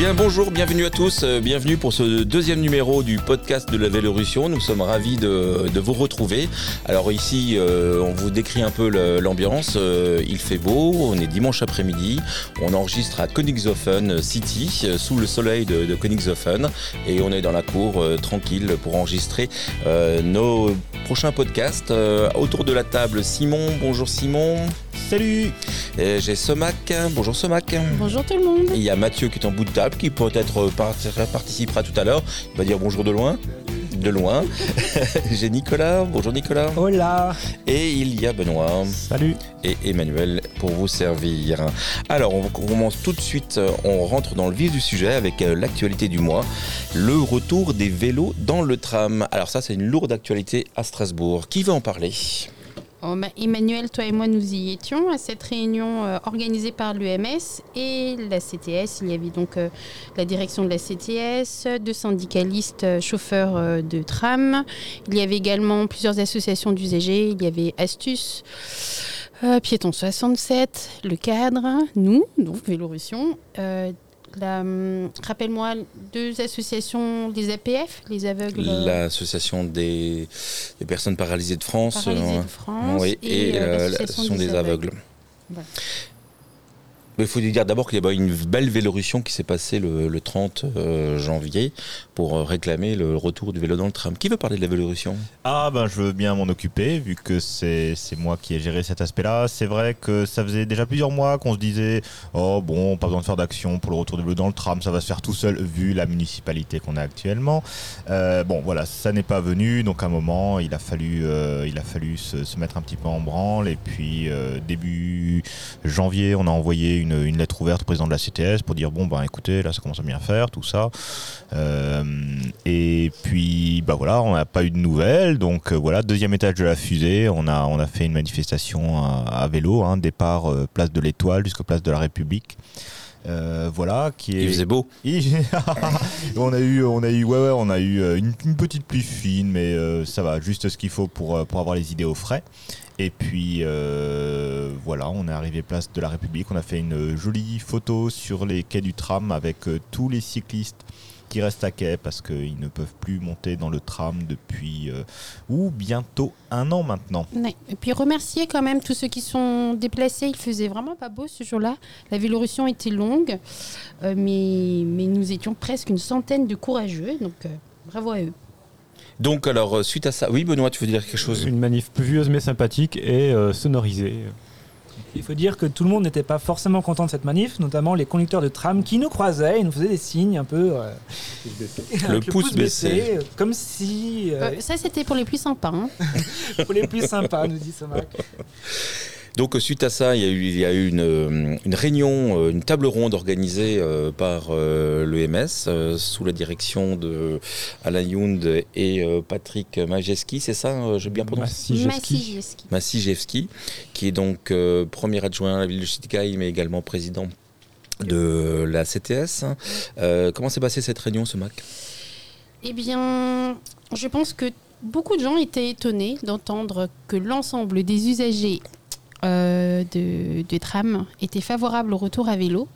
Bien bonjour, bienvenue à tous, euh, bienvenue pour ce deuxième numéro du podcast de la Vélorussion. Nous sommes ravis de, de vous retrouver. Alors ici, euh, on vous décrit un peu l'ambiance. Euh, il fait beau, on est dimanche après-midi, on enregistre à Königshofen City, euh, sous le soleil de, de Königshofen, et on est dans la cour euh, tranquille pour enregistrer euh, nos prochains podcasts. Euh, autour de la table, Simon, bonjour Simon. Salut Et J'ai Somac, bonjour Somac. Bonjour tout le monde. Et Il y a Mathieu qui est en bout de table, qui peut-être part- participera tout à l'heure. Il va dire bonjour de loin. De loin. J'ai Nicolas. Bonjour Nicolas. Hola Et il y a Benoît Salut et Emmanuel pour vous servir. Alors, on commence tout de suite. On rentre dans le vif du sujet avec euh, l'actualité du mois. Le retour des vélos dans le tram. Alors ça, c'est une lourde actualité à Strasbourg. Qui veut en parler? Oh, Emmanuel, toi et moi, nous y étions à cette réunion euh, organisée par l'UMS et la CTS. Il y avait donc euh, la direction de la CTS, deux syndicalistes euh, chauffeurs de tram. Il y avait également plusieurs associations d'usagers. Il y avait Astuce, Piéton 67, le cadre, nous, donc Vélorussion. Hum, Rappelle-moi, deux associations, les APF, les aveugles. euh, L'association des, des personnes paralysées de France. Paralysés euh, de France Oui, et, euh, euh, l'association des aveugles. Voilà. Il faut dire d'abord qu'il y a une belle Vélorussion qui s'est passée le, le 30 euh, janvier pour euh, réclamer le retour du vélo dans le tram. Qui veut parler de la Vélorussion Ah ben je veux bien m'en occuper vu que c'est moi qui ai géré cet aspect-là. C'est vrai que ça faisait déjà plusieurs mois qu'on se disait oh bon pas besoin de faire d'action pour le retour du vélo dans le tram, ça va se faire tout seul vu la municipalité qu'on a actuellement. Euh, bon voilà ça n'est pas venu donc à un moment il a fallu il a fallu se, mettre un petit peu en branle et puis début janvier on a envoyé une, une lettre ouverte au président de la CTS pour dire bon ben écoutez là ça commence à bien faire tout ça. Euh, et puis, bah voilà, on n'a pas eu de nouvelles. Donc euh, voilà, deuxième étage de la fusée, on a, fait une manifestation à, à vélo, hein, départ euh, place de l'Étoile jusqu'à place de la République. Euh, voilà, qui est. Il faisait beau. on a eu, on a eu, ouais, ouais, on a eu euh, une, une petite pluie fine, mais euh, ça va, juste ce qu'il faut pour, pour avoir les idées au frais. Et puis euh, voilà, on est arrivé place de la République. On a fait une jolie photo sur les quais du tram avec tous les cyclistes qui restent à quai parce qu'ils ne peuvent plus monter dans le tram depuis euh, ou bientôt un an maintenant. Ouais. Et puis remercier quand même tous ceux qui sont déplacés. Il faisait vraiment pas beau ce jour-là. La Vélorussion était longue, euh, mais, mais nous étions presque une centaine de courageux. Donc euh, bravo à eux. Donc, alors, euh, suite à ça. Oui, Benoît, tu veux dire quelque chose? Une manif pluvieuse mais sympathique et euh, sonorisée. Il faut dire que tout le monde n'était pas forcément content de cette manif, notamment les conducteurs de tram qui nous croisaient et nous faisaient des signes un peu. euh, avec pouce baissé. euh, comme si. euh, Euh, ça, c'était pour les plus sympas. hein. pour les plus sympas, nous dit Somac. Donc, euh, suite à ça, il y a eu, il y a eu une, euh, une réunion, euh, une table ronde organisée euh, par euh, l'EMS euh, sous la direction de Alain Yound et euh, Patrick Majeski, c'est ça euh, J'ai bien prononcé? Massijewski. Qui est donc euh, premier adjoint à la ville de Stuttgart, mais également président de la CTS. Euh, comment s'est passée cette réunion, ce Mac Eh bien, je pense que beaucoup de gens étaient étonnés d'entendre que l'ensemble des usagers euh, de, de tram étaient favorables au retour à vélo.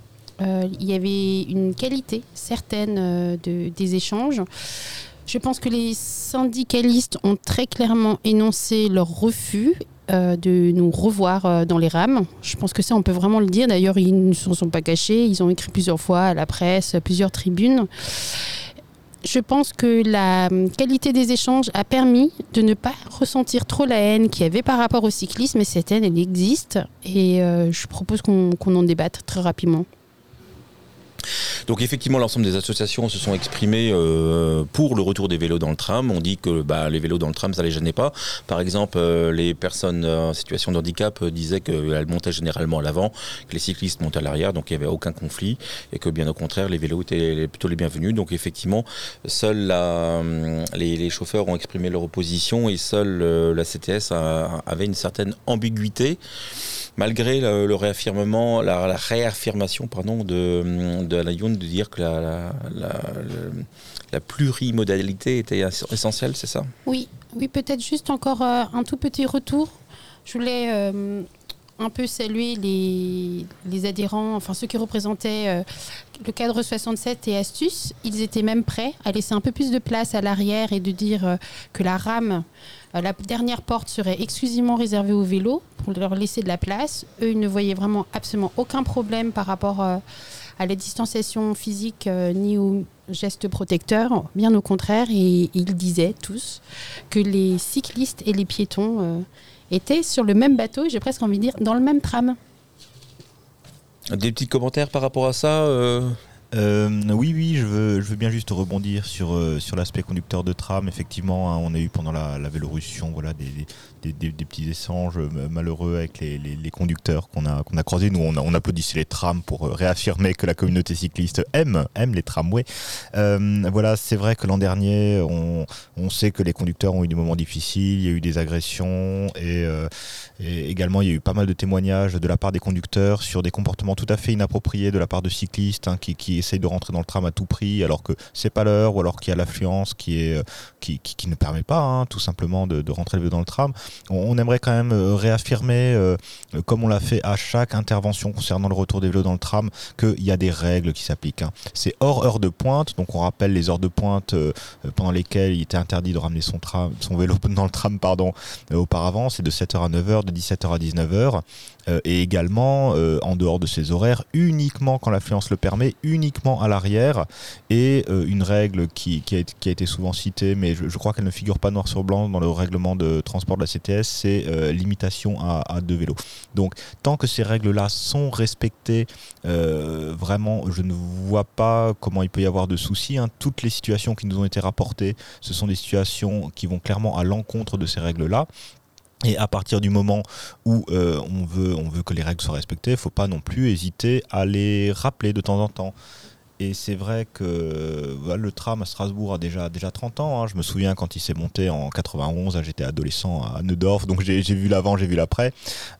Euh, il y avait une qualité certaine euh, de- des échanges. Je pense que les syndicalistes ont très clairement énoncé leur refus de nous revoir dans les rames. Je pense que ça, on peut vraiment le dire. D'ailleurs, ils ne s'en sont pas cachés. Ils ont écrit plusieurs fois à la presse, plusieurs tribunes. Je pense que la hum, qualité des échanges a permis de ne pas ressentir trop la haine qu'il y avait par rapport au cyclisme. Et cette haine, elle existe. Et euh, je propose qu'on qu'on en débatte très rapidement. Donc effectivement, l'ensemble des associations se sont exprimées euh, pour le retour des vélos dans le tram. On dit que bah, les vélos dans le tram, ça les gênait pas. Par exemple, euh, les personnes euh, en situation de handicap disaient qu'elles montaient généralement à l'avant, que les cyclistes montaient à l'arrière, donc il n'y avait aucun conflit, et que bien au contraire, les vélos étaient plutôt les bienvenus. Donc effectivement, seuls hum, les, chauffeurs ont exprimé leur opposition et seule la CTS avait une certaine ambiguïté malgré le, réaffirmement, la, la réaffirmation pardon, de, Alain Youn de dire que la, la, la, la plurimodalité était es- essentielle, c'est ça? Oui, oui peut-être juste encore euh, un tout petit retour. Je voulais euh, un peu saluer les, adhérents, enfin ceux qui représentaient euh, le cadre 67 et Astuce. Ils étaient même prêts à laisser un peu plus de place à l'arrière et de dire euh, que la rame, euh, la dernière porte serait exclusivement réservée aux vélos pour leur laisser de la place. Eux, ils ne voyaient vraiment absolument aucun problème par rapport à la distanciation physique ni aux gestes protecteurs. Bien au contraire, et ils disaient tous que les cyclistes et les piétons étaient sur le même bateau, j'ai presque envie de dire dans le même tram. Des petits commentaires par rapport à ça euh, Euh, oui, oui, je veux, bien juste rebondir sur, euh, l'aspect conducteur de tram. Effectivement, hein, on a eu pendant la, la Vélorussion des, petits échanges euh, malheureux avec les, conducteurs qu'on a, croisés. Nous, on, on applaudissait les trams pour réaffirmer que la communauté cycliste aime, les tramways. Euh, voilà, c'est vrai que l'an dernier, on, sait que les conducteurs ont eu des moments difficiles, il y a eu des agressions et, et également il y a eu pas mal de témoignages de la part des conducteurs sur des comportements tout à fait inappropriés de la part de cyclistes hein, qui, qui essayent de rentrer dans le tram à tout prix alors que c'est pas l'heure ou alors qu'il y a l'affluence qui euh, qui, qui, ne permet pas hein, tout simplement de, de rentrer dans le tram. On, aimerait quand même euh, réaffirmer, euh, comme on l'a fait à chaque intervention concernant le retour des vélos dans le tram, qu'il y a des règles qui s'appliquent. hein. C'est hors heure de pointe, donc on rappelle les heures de pointe pendant lesquelles il était interdit de ramener son, tram, son vélo dans le tram pardon, auparavant, c'est de 7h à 9h, de 17h à 19h, euh, et également euh, en dehors de ces horaires, uniquement quand l'affluence le permet, uniquement à l'arrière, et euh, une règle qui, a, été- souvent citée, mais je, crois qu'elle ne figure pas noir sur blanc dans le règlement de transport de la CTS, c'est limitation à, deux vélos. Donc tant que ces règles-là sont respectées, vraiment, je ne vois pas comment il peut y avoir de soucis. hein. Toutes les situations qui nous ont été rapportées, ce sont des situations qui vont clairement à l'encontre de ces règles-là. Et à partir du moment où euh, on, veut, on veut que les règles soient respectées, il ne faut pas non plus hésiter à les rappeler de temps en temps. Et c'est vrai que voilà, le tram à Strasbourg a déjà, déjà 30 ans. hein. Je me souviens quand il s'est monté en 91, hein, j'étais adolescent à Neudorf, donc j'ai vu l'avant, j'ai vu l'après.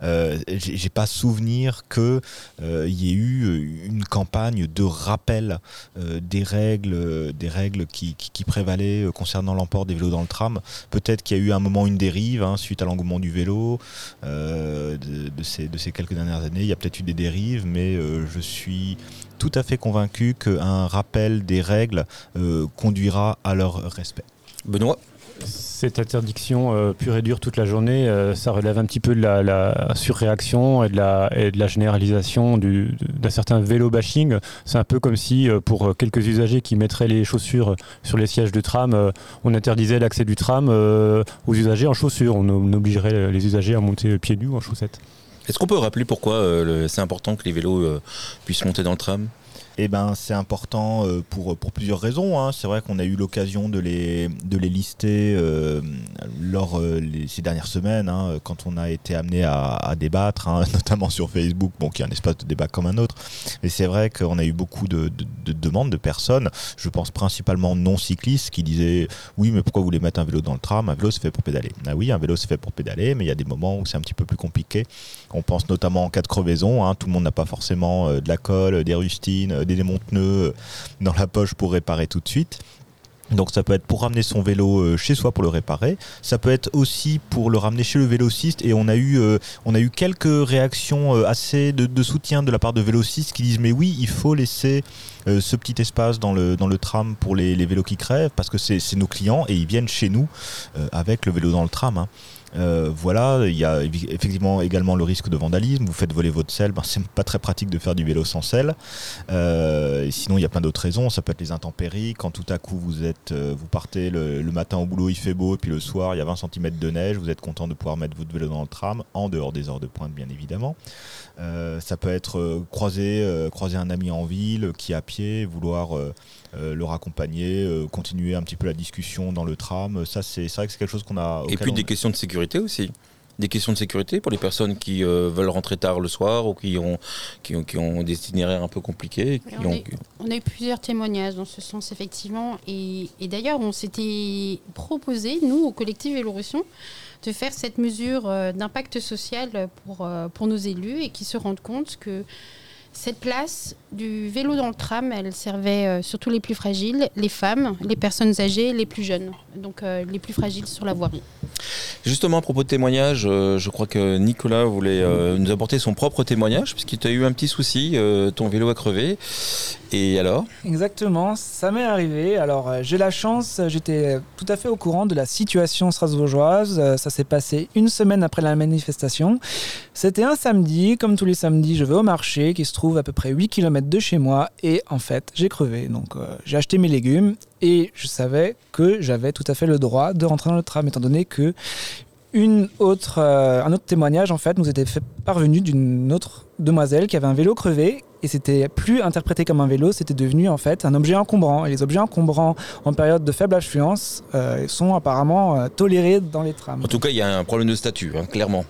Euh, j'ai pas souvenir que euh, y ait eu une campagne de rappel euh, des règles, euh, des règles qui, prévalaient euh, concernant l'emport des vélos dans le tram. Peut-être qu'il y a eu à un moment une dérive hein, suite à l'engouement du vélo euh, de, ces, de ces quelques dernières années. Il y a peut-être eu des dérives, mais euh, je suis tout à fait convaincu qu'un rappel des règles euh, conduira à leur respect. Benoît? Cette interdiction euh, pure et dure toute la journée, euh, ça relève un petit peu de la, la surréaction et de la, et de la généralisation du- d'un certain vélo bashing. C'est un peu comme si, euh, pour quelques usagers qui mettraient les chaussures sur les sièges de tram, euh, on interdisait l'accès du tram euh, aux usagers en chaussures. On, on obligerait les usagers à monter pieds nus ou en chaussettes. Est-ce qu'on peut rappeler pourquoi euh, c'est important que les vélos euh, puissent monter dans le tram? Eh ben, c'est important euh, pour, pour plusieurs raisons. hein. C'est vrai qu'on a eu l'occasion de les, de les lister euh, lors euh, ces dernières semaines, hein, quand on a été amené à, débattre, hein, notamment sur Facebook, bon, qui est un espace de débat comme un autre. Mais c'est vrai qu'on a eu beaucoup de, de- de demandes de personnes, je pense principalement non cyclistes, qui disaient Oui, mais pourquoi vous voulez mettre un vélo dans le tram? Un vélo, c'est fait pour pédaler. Ah oui, un vélo, c'est fait pour pédaler, mais il y a des moments où c'est un petit peu plus compliqué. On pense notamment en cas de crevaison. Tout le monde n'a pas forcément de la colle, des rustines, des démonte-pneus euh, dans la poche pour réparer tout de suite. Donc ça peut être pour ramener son vélo euh, chez soi pour le réparer. Ça peut être aussi pour le ramener chez le vélociste. Et on a eu, euh, quelques réactions euh, assez de, soutien de la part de vélocistes qui disent mais oui, il faut laisser euh, ce petit espace dans le, tram pour les, vélos qui crèvent parce que c'est nos clients et ils viennent chez nous euh, avec le vélo dans le tram. hein. Euh, voilà, il y a effectivement également le risque de vandalisme. Vous faites voler votre selle, ben, c'est pas très pratique de faire du vélo sans selle. Euh, et sinon, il y a plein d'autres raisons. Ça peut être les intempéries. Quand tout à coup vous êtes, euh, vous partez le, le matin au boulot, il fait beau, et puis le soir il y a 20 cm de neige. Vous êtes content de pouvoir mettre votre vélo dans le tram, en dehors des heures de pointe, bien évidemment. Euh, ça peut être croiser, croiser un ami en ville qui est à pied, vouloir le raccompagner, continuer un petit peu la discussion dans le tram. Ça, c'est vrai que c'est quelque chose qu'on a. Et puis des questions de sécurité aussi. Des questions de sécurité pour les personnes qui euh, veulent rentrer tard le soir ou qui ont, qui ont, qui ont des itinéraires un peu compliqués. qui on, ont- est- on a eu plusieurs témoignages dans ce sens, effectivement. Et, et d'ailleurs, on s'était proposé, nous, au collectif Vélorussion, de faire cette mesure euh, d'impact social pour, euh, pour nos élus et qui se rendent compte que Cette place du vélo dans le tram, elle servait euh, surtout les plus fragiles, les femmes, les personnes âgées, les plus jeunes, donc euh, les plus fragiles sur la voirie. Justement, à propos de témoignage, euh, je crois que Nicolas voulait nous apporter son propre témoignage, puisqu'il t'a eu un petit souci, ton vélo a crevé. Et alors Exactement, ça m'est arrivé. Alors euh, j'ai la chance, j'étais tout à fait au courant de la situation strasbourgeoise. Euh, Ça s'est passé une semaine après la manifestation. C'était un samedi, comme tous les samedis, je vais au marché qui se trouve à peu près 8 km de chez moi et en fait j'ai crevé. Donc euh, j'ai acheté mes légumes et je savais que j'avais tout à fait le droit de rentrer dans le tram étant donné que une autre, euh, un autre témoignage en fait nous était parvenu d'une autre demoiselle qui avait un vélo crevé et c'était plus interprété comme un vélo, c'était devenu en fait un objet encombrant. Et les objets encombrants en période de faible affluence euh, sont apparemment euh, tolérés dans les trams. En tout cas, il y a un problème de statut, hein, clairement.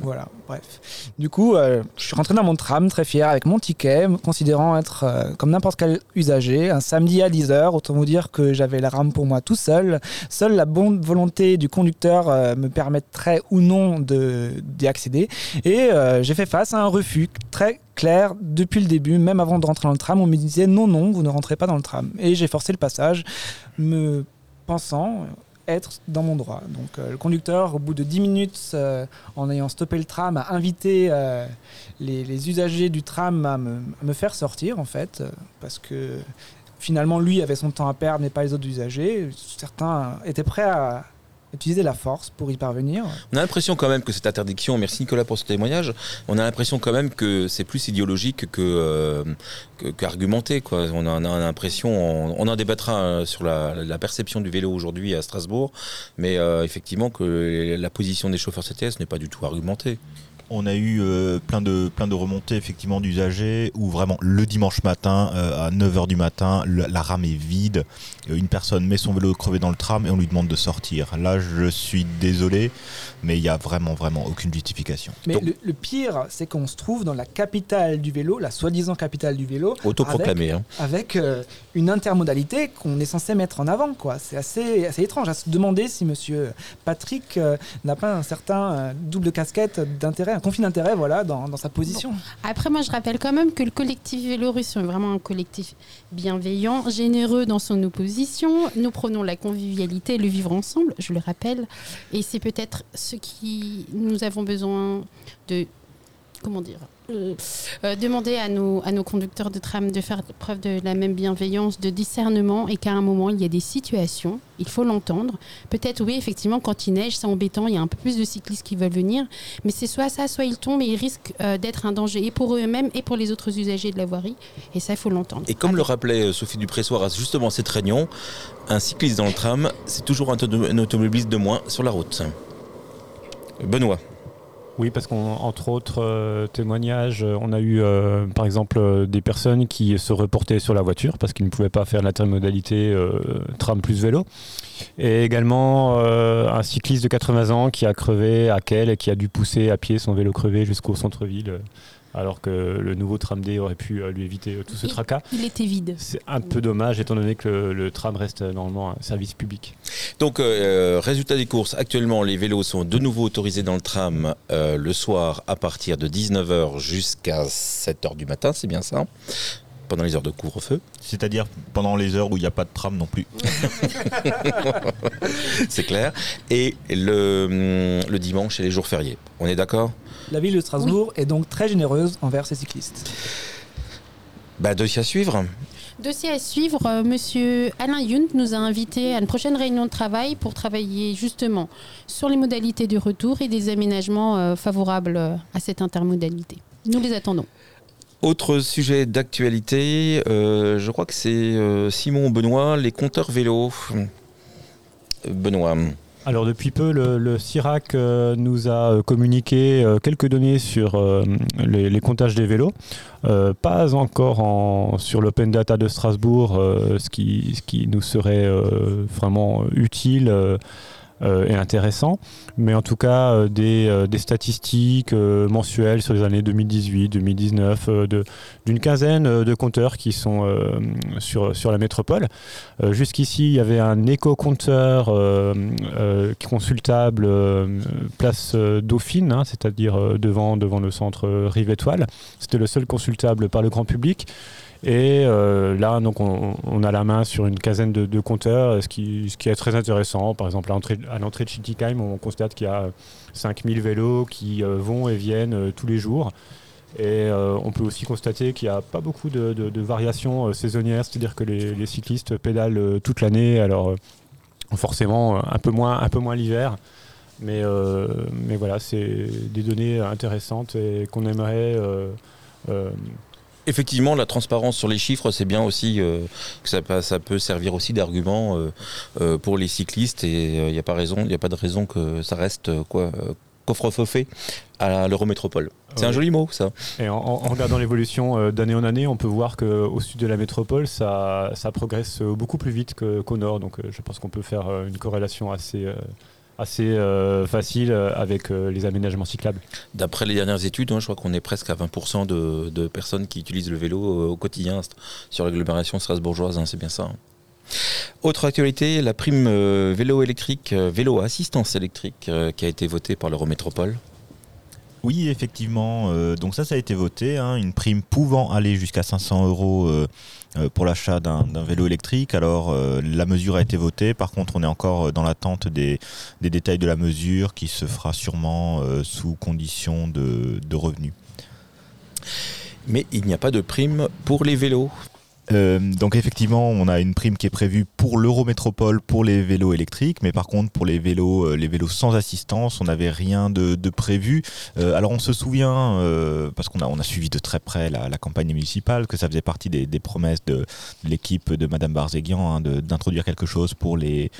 Voilà, bref. Du coup, euh, je suis rentré dans mon tram très fier avec mon ticket, considérant être euh, comme n'importe quel usager. Un samedi à 10h, autant vous dire que j'avais la rame pour moi tout seul. Seule la bonne volonté du conducteur euh, me permettrait ou non d'y accéder. Et j'ai fait face à un refus très clair depuis le début, même avant de rentrer dans le tram. On me disait non, non, vous ne rentrez pas dans le tram. Et j'ai forcé le passage, me pensant être dans mon droit. Donc euh, le conducteur, au bout de 10 minutes, euh, en ayant stoppé le tram, a invité euh, les, usagers du tram à me, à me faire sortir, en fait, parce que finalement, lui avait son temps à perdre, mais pas les autres usagers. Certains étaient prêts à utiliser la force pour y parvenir. On a l'impression quand même que cette interdiction, merci Nicolas pour ce témoignage, on a l'impression quand même que c'est plus idéologique que, euh. On a, on en débattra euh, sur la, la perception du vélo aujourd'hui à Strasbourg, mais euh, effectivement que la position des chauffeurs CTS n'est pas du tout argumentée. On a eu euh, plein, de, plein de remontées effectivement d'usagers où vraiment le dimanche matin euh, à 9h du matin, le- la rame est vide, euh, une personne met son vélo crevé dans le tram et on lui demande de sortir. Là je suis désolé mais il n'y a vraiment vraiment aucune justification. Mais Donc- le, le pire, c'est qu'on se trouve dans la capitale du vélo, la soi-disant capitale du vélo, Autoproclamé. Hein. avec euh, une intermodalité qu'on est censé mettre en avant. quoi. C'est assez, assez étrange à se demander si monsieur Patrick euh, n'a pas un certain euh, double casquette d'intérêt, un conflit d'intérêt voilà, dans, dans sa position. Après, moi, je rappelle quand même que le collectif Vélorussion est vraiment un collectif bienveillant, généreux dans son opposition. Nous prenons la convivialité le vivre ensemble, je le rappelle. Et c'est peut-être ce qui nous avons besoin de. Comment dire euh, euh, demander à nos, à nos conducteurs de tram de faire preuve de la même bienveillance, de discernement et qu'à un moment il y a des situations, il faut l'entendre. Peut-être oui, effectivement, quand il neige, c'est embêtant, il y a un peu plus de cyclistes qui veulent venir, mais c'est soit ça, soit ils tombent et ils risquent euh, d'être un danger et pour eux-mêmes et pour les autres usagers de la voirie. Et ça, il faut l'entendre. Et comme le rappelait Sophie Dupressoir à justement cette réunion, un cycliste dans le tram, c'est toujours un automobiliste de moins sur la route. Benoît. Oui, parce qu'entre autres euh, témoignages, euh, on a eu euh, par exemple des personnes qui se reportaient sur la voiture parce qu'ils ne pouvaient pas faire l'intermodalité tram plus vélo. Et également un cycliste de 80 ans qui a crevé à Quel et qui a dû pousser à pied son vélo crevé jusqu'au centre-ville, alors que le nouveau tram D aurait pu euh, lui éviter euh, tout ce Il- tracas. Il était vide. C'est un peu dommage étant donné que le, le tram reste euh, normalement un service public. Donc, euh, résultat des courses, actuellement, les vélos sont de nouveau autorisés dans le tram euh, le soir à partir de 19h jusqu'à 7h du matin, c'est bien ça pendant les heures de couvre-feu, C'est-à-dire pendant les heures où il n'y a pas de tram non plus. c'est clair. Et le, hum, le dimanche et les jours fériés. On est d'accord? La ville de Strasbourg est donc très généreuse envers ses cyclistes. Bah, dossier à suivre. Dossier à suivre, euh, Monsieur Alain Yunt nous a invités à une prochaine réunion de travail pour travailler justement sur les modalités du retour et des aménagements euh, favorables euh, à cette intermodalité. Nous les attendons. Autre sujet d'actualité, euh, je crois que c'est euh, Simon Benoît, les compteurs vélos. Benoît. Alors depuis peu, le, CIRAC euh, nous a communiqué quelques données sur les, les comptages des vélos. Pas encore en- sur l'open data de Strasbourg, ce, qui, ce qui nous serait vraiment utile. Euh, est intéressant. Mais en tout cas, euh, des, euh, des statistiques euh, mensuelles sur les années 2018, 2019, euh, de- d'une quinzaine de compteurs qui sont sur, sur la métropole. Jusqu'ici, il y avait un éco-compteur consultable place Dauphine, hein, c'est-à-dire devant, devant le centre Rive Étoile. C'était le seul consultable par le grand public. Et euh, là, donc, on, a la main sur une quinzaine de, compteurs, ce qui, est très intéressant. Par exemple, à l'entrée, de Schiltigheim, on constate qu'il y a 5000 vélos qui euh, vont et viennent euh, tous les jours. Et euh, on peut aussi constater qu'il n'y a pas beaucoup de, variations euh, saisonnières, c'est-à-dire que les, cyclistes pédalent euh, toute l'année, alors euh, forcément euh, un peu moins, moins l'hiver. Mais, euh, mais voilà, c'est des données intéressantes et qu'on aimerait euh, euh, Effectivement, la transparence sur les chiffres, c'est bien aussi euh, que ça, peut- ça peut servir aussi d'argument euh, euh, pour les cyclistes et il n'y a pas raison, il a pas de raison que ça reste quoi coffre-feu fait à l'Eurométropole. C'est un joli mot, ça. Et en, regardant l'évolution euh, d'année en année, on peut voir qu'au sud de la métropole, ça, ça progresse beaucoup plus vite qu'au nord. Donc euh, je pense qu'on peut faire euh, une corrélation assez, assez euh, facile euh, avec euh, les aménagements cyclables. D'après les dernières études, hein, je crois qu'on est presque à 20% de, de personnes qui utilisent le vélo au quotidien sur l'agglomération strasbourgeoise, hein, c'est bien ça. hein. Autre actualité, la prime euh, vélo électrique, euh, vélo assistance électrique euh, qui a été votée par l'Eurométropole. Oui, effectivement. euh, donc ça, ça a été voté. hein, une prime pouvant aller jusqu'à 500 euros pour l'achat d'un vélo électrique. Alors, euh, la mesure a été votée. Par contre, on est encore euh, dans l'attente des, détails de la mesure qui se fera sûrement euh, sous condition de, de revenus. Mais il n'y a pas de prime pour les vélos. Euh, donc effectivement, on a une prime qui est prévue pour l'Eurométropole pour les vélos électriques, mais par contre pour les vélos, euh, les vélos sans assistance, on n'avait rien de, prévu. Euh, alors on se souvient, parce qu'on a, suivi de très près la, campagne municipale, que ça faisait partie des, promesses de, l'équipe de Madame Barzéguian hein, d'introduire quelque chose pour les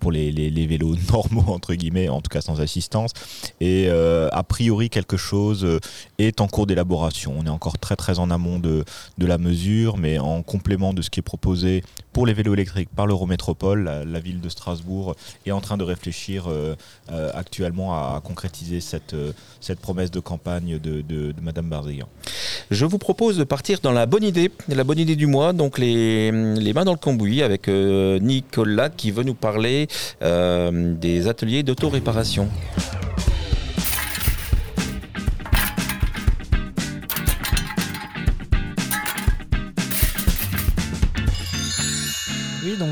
pour les, les- vélos normaux entre guillemets, en tout cas sans assistance. Et a priori quelque chose est en cours d'élaboration. On est encore très très en amont de de la mesure, mais en complément de ce qui est proposé pour les vélos électriques par l'Eurométropole, la, ville de Strasbourg est en train de réfléchir euh, euh, actuellement à, concrétiser cette, euh, cette promesse de campagne de, de, Madame Barzéguian. Je vous propose de partir dans la bonne idée, la bonne idée du mois, donc les, les mains dans le cambouis avec Nicolas qui veut nous parler des ateliers d'autoréparation.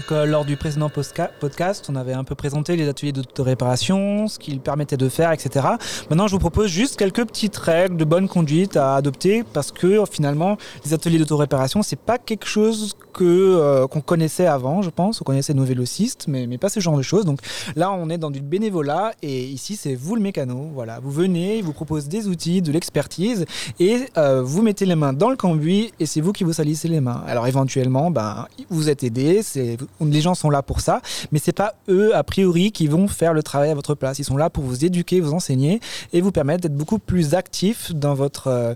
Donc euh, lors du précédent podcast, on avait un peu présenté les ateliers d'autoréparation, ce qu'ils permettaient de faire, etc. Maintenant, je vous propose juste quelques petites règles de bonne conduite à adopter parce que finalement, les ateliers d'autoréparation, c'est pas quelque chose euh, qu'on connaissait avant, je pense. On connaissait nos vélocistes, mais, mais pas ce genre de choses. Donc là, on est dans du bénévolat et ici, c'est vous le mécano. Voilà, vous venez, il vous propose des outils, de l'expertise et euh, vous mettez les mains dans le cambouis et c'est vous qui vous salissez les mains. Alors éventuellement, ben, vous êtes aidé, les gens sont là pour ça, mais c'est pas eux a priori qui vont faire le travail à votre place. Ils sont là pour vous éduquer, vous enseigner et vous permettre d'être beaucoup plus actif dans votre euh,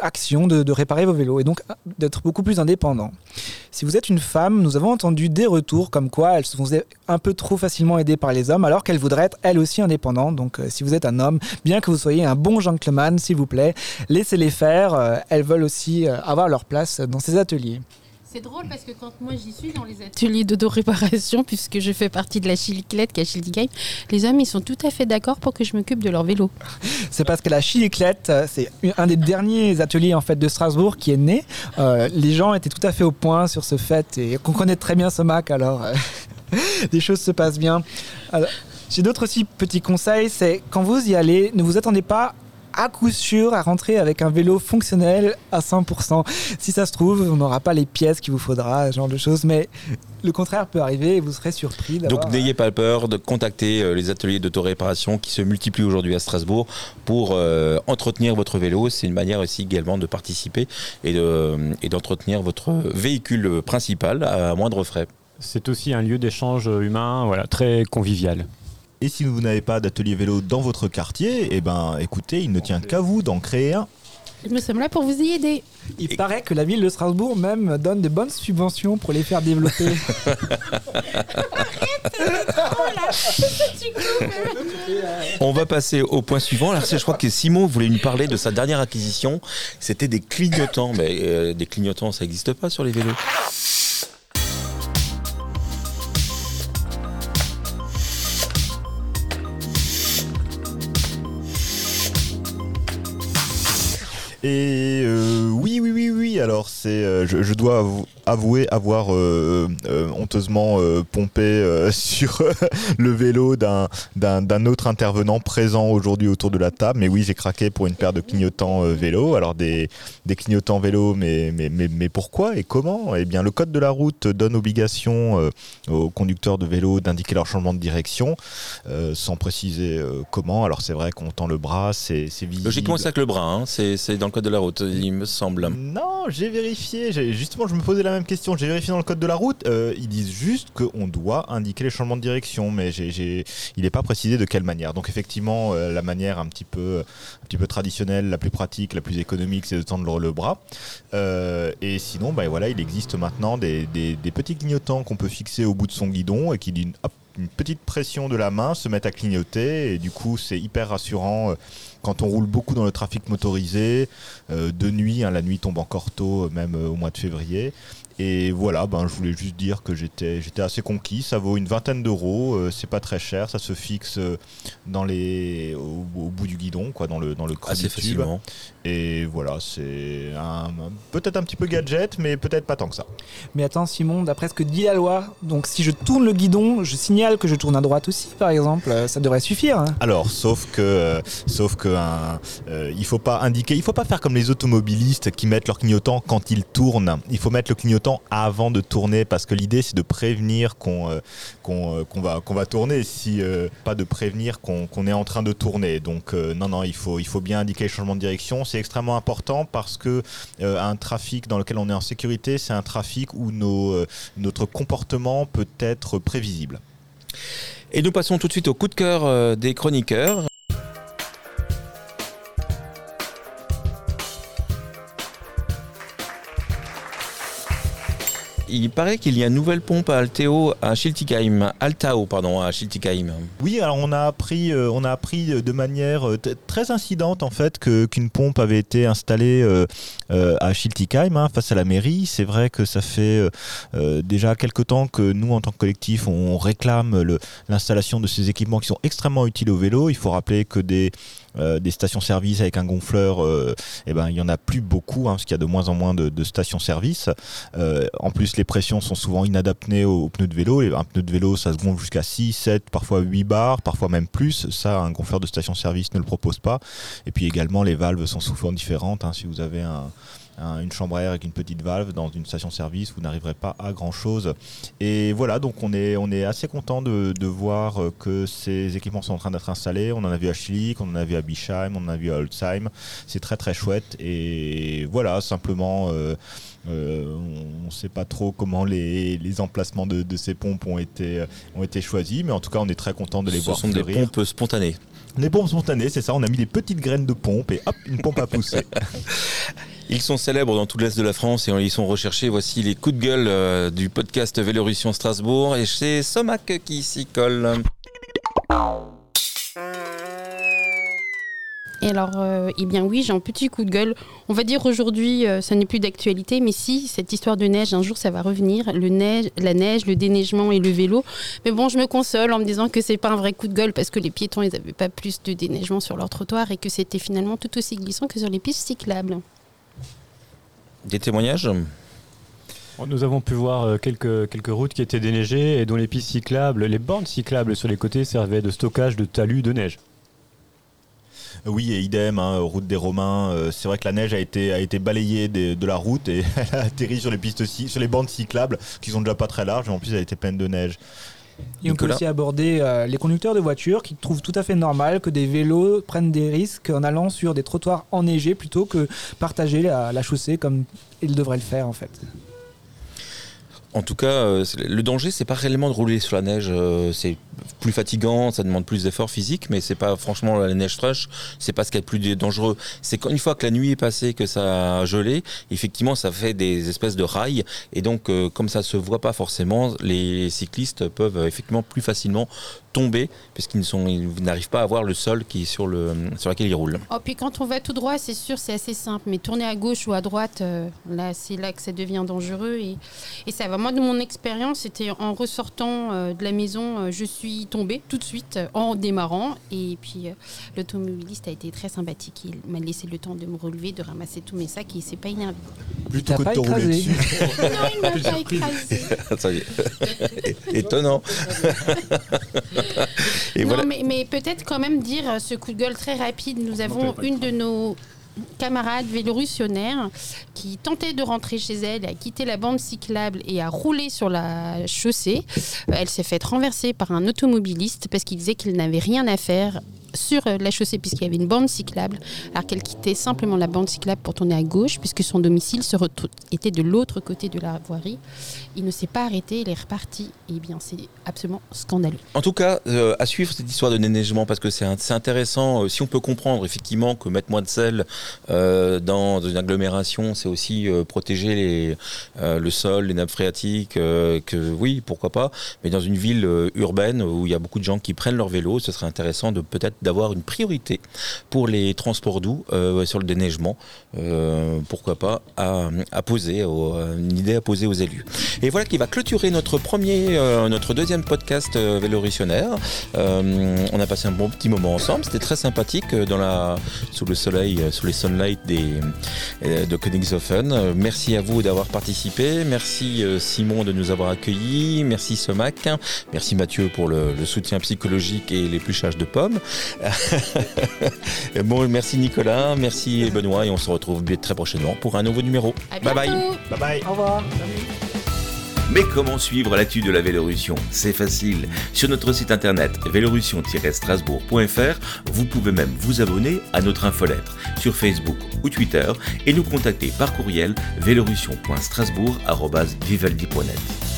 action de, réparer vos vélos et donc d'être beaucoup plus indépendant. Si vous êtes une femme, nous avons entendu des retours comme quoi elles se faisaient un peu trop facilement aidées par les hommes alors qu'elles voudraient être elles aussi indépendantes. Donc euh, si vous êtes un homme, bien que vous soyez un bon gentleman, s'il vous plaît, laissez-les faire. Euh, elles veulent aussi euh, avoir leur place dans ces ateliers. C'est drôle parce que quand moi j'y suis dans les ateliers d'autoréparation, puisque je fais partie de la Chiliclette qui Schiltigheim, les hommes ils sont tout à fait d'accord pour que je m'occupe de leur vélo. C'est parce que la Chiliclette, euh, c'est un des derniers ateliers en fait de Strasbourg qui est né. Euh, les gens étaient tout à fait au point sur ce fait et qu'on connaît très bien ce Mac, alors euh, des choses se passent bien. Alors, J'ai d'autres aussi petits conseils, c'est quand vous y allez, ne vous attendez pas à coup sûr à rentrer avec un vélo fonctionnel à 100%. Si ça se trouve, on n'aura pas les pièces qu'il vous faudra, ce genre de choses, mais le contraire peut arriver et vous serez surpris. Donc n'ayez pas peur de contacter euh, les ateliers d'autoréparation qui se multiplient aujourd'hui à Strasbourg pour euh, entretenir votre vélo. C'est une manière aussi également de participer et de- et d'entretenir votre véhicule principal à moindre frais. C'est aussi un lieu d'échange humain voilà, très convivial. Et si vous n'avez pas d'atelier vélo dans votre quartier, eh ben, écoutez, il ne tient qu'à vous d'en créer un. Nous sommes là pour vous y aider. Il paraît que la ville de Strasbourg même donne de bonnes subventions pour les faire développer. On va passer au point suivant. Alors, je crois que Simon voulait nous parler de sa dernière acquisition. C'était des clignotants. Mais euh, des clignotants, ça n'existe pas sur les vélos. C'est, euh, je, je dois avou- avouer avoir euh, euh, honteusement pompé sur le vélo d'un, autre intervenant présent aujourd'hui autour de la table. Mais oui, j'ai craqué pour une paire de clignotants vélo. Alors, des, des clignotants vélo, mais, mais, mais, mais pourquoi et comment? Eh bien, le code de la route donne obligation aux conducteurs de vélo d'indiquer leur changement de direction, euh, sans préciser euh, comment. Alors, c'est vrai qu'on tend le bras, c'est, visible. Logiquement, c'est avec le bras. hein. C'est dans le code de la route, il me semble. Non, j'ai vérifié. Justement, je me posais la même question. J'ai vérifié dans le code de la route. euh, ils disent juste qu'on doit indiquer les changements de direction, mais il n'est pas précisé de quelle manière. Donc effectivement, euh, la manière un petit peu, traditionnelle, la plus pratique, la plus économique, c'est de tendre le, bras. Euh, et sinon, bah, voilà, il existe maintenant des, petits clignotants qu'on peut fixer au bout de son guidon et qui d'une petite pression de la main se mettent à clignoter et du coup c'est hyper rassurant quand on roule beaucoup dans le trafic motorisé euh, de nuit, hein, la nuit tombe encore tôt, même euh, au mois de février. Et voilà, ben, je voulais juste dire que j'étais, j'étais assez conquis. Ça vaut une vingtaine d'euros, euh, c'est pas très cher, ça se fixe euh, dans les, au, au bout du guidon, quoi, dans le, dans le creux Assez du tube. facilement. Et voilà, c'est un- peut-être un petit peu gadget, mais peut-être pas tant que ça. Mais attends, Simon, d'après ce que dit la loi, donc si je tourne le guidon, je signale que je tourne à droite aussi, par exemple. euh, Ça devrait suffire. hein. Alors, sauf que, euh, sauf que un, euh, il faut pas indiquer, il faut pas faire comme les automobilistes qui mettent leur clignotant quand ils tournent. Il faut mettre le clignotant avant de tourner parce que l'idée c'est de prévenir qu'on euh, euh, va tourner, si euh, pas de prévenir qu'on est en train de tourner. Donc non non, il faut bien indiquer les changements de direction. C'est extrêmement important parce que un trafic dans lequel on est en sécurité, c'est un trafic où notre comportement peut être prévisible. Et nous passons tout de suite au coup de cœur des chroniqueurs. Il paraît qu'il y a une nouvelle pompe à Alteo à Schiltigheim, Altao pardon, à Schiltigheim. Oui, alors on a appris, euh, on a appris de manière euh, très incidente en fait qu'une pompe avait été installée euh, euh, à Schiltigheim hein, face à la mairie. C'est vrai que ça fait euh, euh, déjà quelques temps que nous, en tant que collectif, on réclame l'installation de ces équipements qui sont extrêmement utiles au vélo. Il faut rappeler que des euh, des stations-service avec un gonfleur, euh, eh ben, il y en a plus beaucoup, hein, parce qu'il y a de moins en moins de, de stations-service. Euh, en plus, les pressions sont souvent inadaptées aux, pneus de vélo. Un pneu de vélo, ça se gonfle jusqu'à 6, 7, parfois 8 bars, parfois même plus. Ça, un gonfleur de station-service ne le propose pas. Et puis également, les valves sont souvent différentes. hein. Si vous avez un- un- une chambre à air avec une petite valve dans une station-service, vous n'arriverez pas à grand-chose. Et voilà, donc on est, on est assez content de, de voir euh, que ces équipements sont en train d'être installés. On en a vu à Schlick, on en a vu à Bischheim, on en a vu à Holzheim. C'est très très chouette. Et voilà, simplement... euh, euh, on ne sait pas trop comment les, les emplacements de, de ces pompes ont été, ont été choisis, mais en tout cas, on est très content de les Ce voir sont des pompes spontanées. Les pompes spontanées, c'est ça. On a mis des petites graines de pompe et hop, une pompe à pousser. Ils sont célèbres dans tout l'Est de la France et ils sont recherchés. Voici les coups de gueule euh, du podcast Vélorussion Strasbourg et c'est Somac qui s'y colle. Et alors, euh, eh bien oui, j'ai un petit coup de gueule. On va dire aujourd'hui, euh, ça n'est plus d'actualité, mais si, cette histoire de neige, un jour, ça va revenir. Le neige, la neige, le déneigement et le vélo. Mais bon, je me console en me disant que c'est pas un vrai coup de gueule parce que les piétons, ils n'avaient pas plus de déneigement sur leur trottoir et que c'était finalement tout aussi glissant que sur les pistes cyclables. Des témoignages? Nous avons pu voir euh, quelques, quelques routes qui étaient déneigées et dont les pistes cyclables, les bornes cyclables sur les côtés servaient de stockage de talus de neige. Oui, et idem, hein, route des Romains. euh, c'est vrai que la neige a été, a été balayée des- de la route et elle a atterri sur les pistes, sur les bandes cyclables qui sont déjà pas très larges. Et en plus, elle était pleine de neige. Et on peut aussi aborder euh, les conducteurs de voitures qui trouvent tout à fait normal que des vélos prennent des risques en allant sur des trottoirs enneigés plutôt que partager la, la chaussée comme ils devraient le faire en fait. En tout cas, euh, le danger, c'est pas réellement de rouler sur la neige. euh, C'est plus fatigant, ça demande plus d'efforts physiques, mais c'est pas franchement la neige fraîche, c'est pas ce qui est le plus dangereux. C'est qu'une fois que la nuit est passée, que ça a gelé, effectivement, ça fait des espèces de rails, et donc euh, comme ça se voit pas forcément, les cyclistes peuvent euh, effectivement plus facilement tomber puisqu'ils n'arrivent pas à voir le sol qui est sur, le, sur lequel ils roulent. Oh, puis quand on va tout droit, c'est sûr, c'est assez simple. Mais tourner à gauche ou à droite, euh, là, c'est là que ça devient dangereux. Et, et ça va. Moi, de mon expérience, c'était en ressortant de la maison, je suis tombée tout de suite en démarrant. Et puis, l'automobiliste a été très sympathique. Il m'a laissé le temps de me relever, de ramasser tous mes sacs et il s'est pas énervé. Plutôt que de te rouler dessus. non, il m'a pas écrasé. Ça y est. Étonnant. et non, voilà. mais, mais peut-être quand même dire ce coup de gueule très rapide. Nous avons une de nos camarade vélorussionnaire qui tentait de rentrer chez elle, a quitté la bande cyclable et a roulé sur la chaussée. Elle s'est faite renverser par un automobiliste parce qu'il disait qu'il n'avait rien à faire sur la chaussée puisqu'il y avait une bande cyclable, alors qu'elle quittait simplement la bande cyclable pour tourner à gauche puisque son domicile était de l'autre côté de la voirie. Il ne s'est pas arrêté, il est reparti. Et eh bien, c'est absolument scandaleux. En tout cas, euh, à suivre cette histoire de déneigement parce que c'est intéressant. Euh, si on peut comprendre effectivement que mettre moins de sel euh, dans une agglomération, c'est aussi protéger les, le sol, les nappes phréatiques, que oui, pourquoi pas. Mais dans une ville urbaine où il y a beaucoup de gens qui prennent leur vélo, ce serait intéressant de peut-être d'avoir une priorité pour les transports doux euh, sur le déneigement. Euh, pourquoi pas à, poser, une idée à poser aux élus. Et voilà qui va clôturer notre premier, euh, notre deuxième podcast Vélorussionnaire. on a passé un bon petit moment ensemble. C'était très sympathique dans la, sous le soleil, sous les sunlight des, de Königshofen. Merci à vous d'avoir participé. Merci Simon de nous avoir accueillis. Merci Somac. Merci Mathieu pour le, le soutien psychologique et l'épluchage de pommes. bon, merci Nicolas, merci Benoît et on se retrouve très prochainement pour un nouveau numéro. bye bye. Bye bye. Au revoir. Mais comment suivre l'actu de la Vélorussion C'est facile. Sur notre site internet vélorussion-strasbourg.fr, vous pouvez même vous abonner à notre infolettre sur Facebook ou Twitter et nous contacter par courriel vélorussion.strasbourg.vivaldi.net.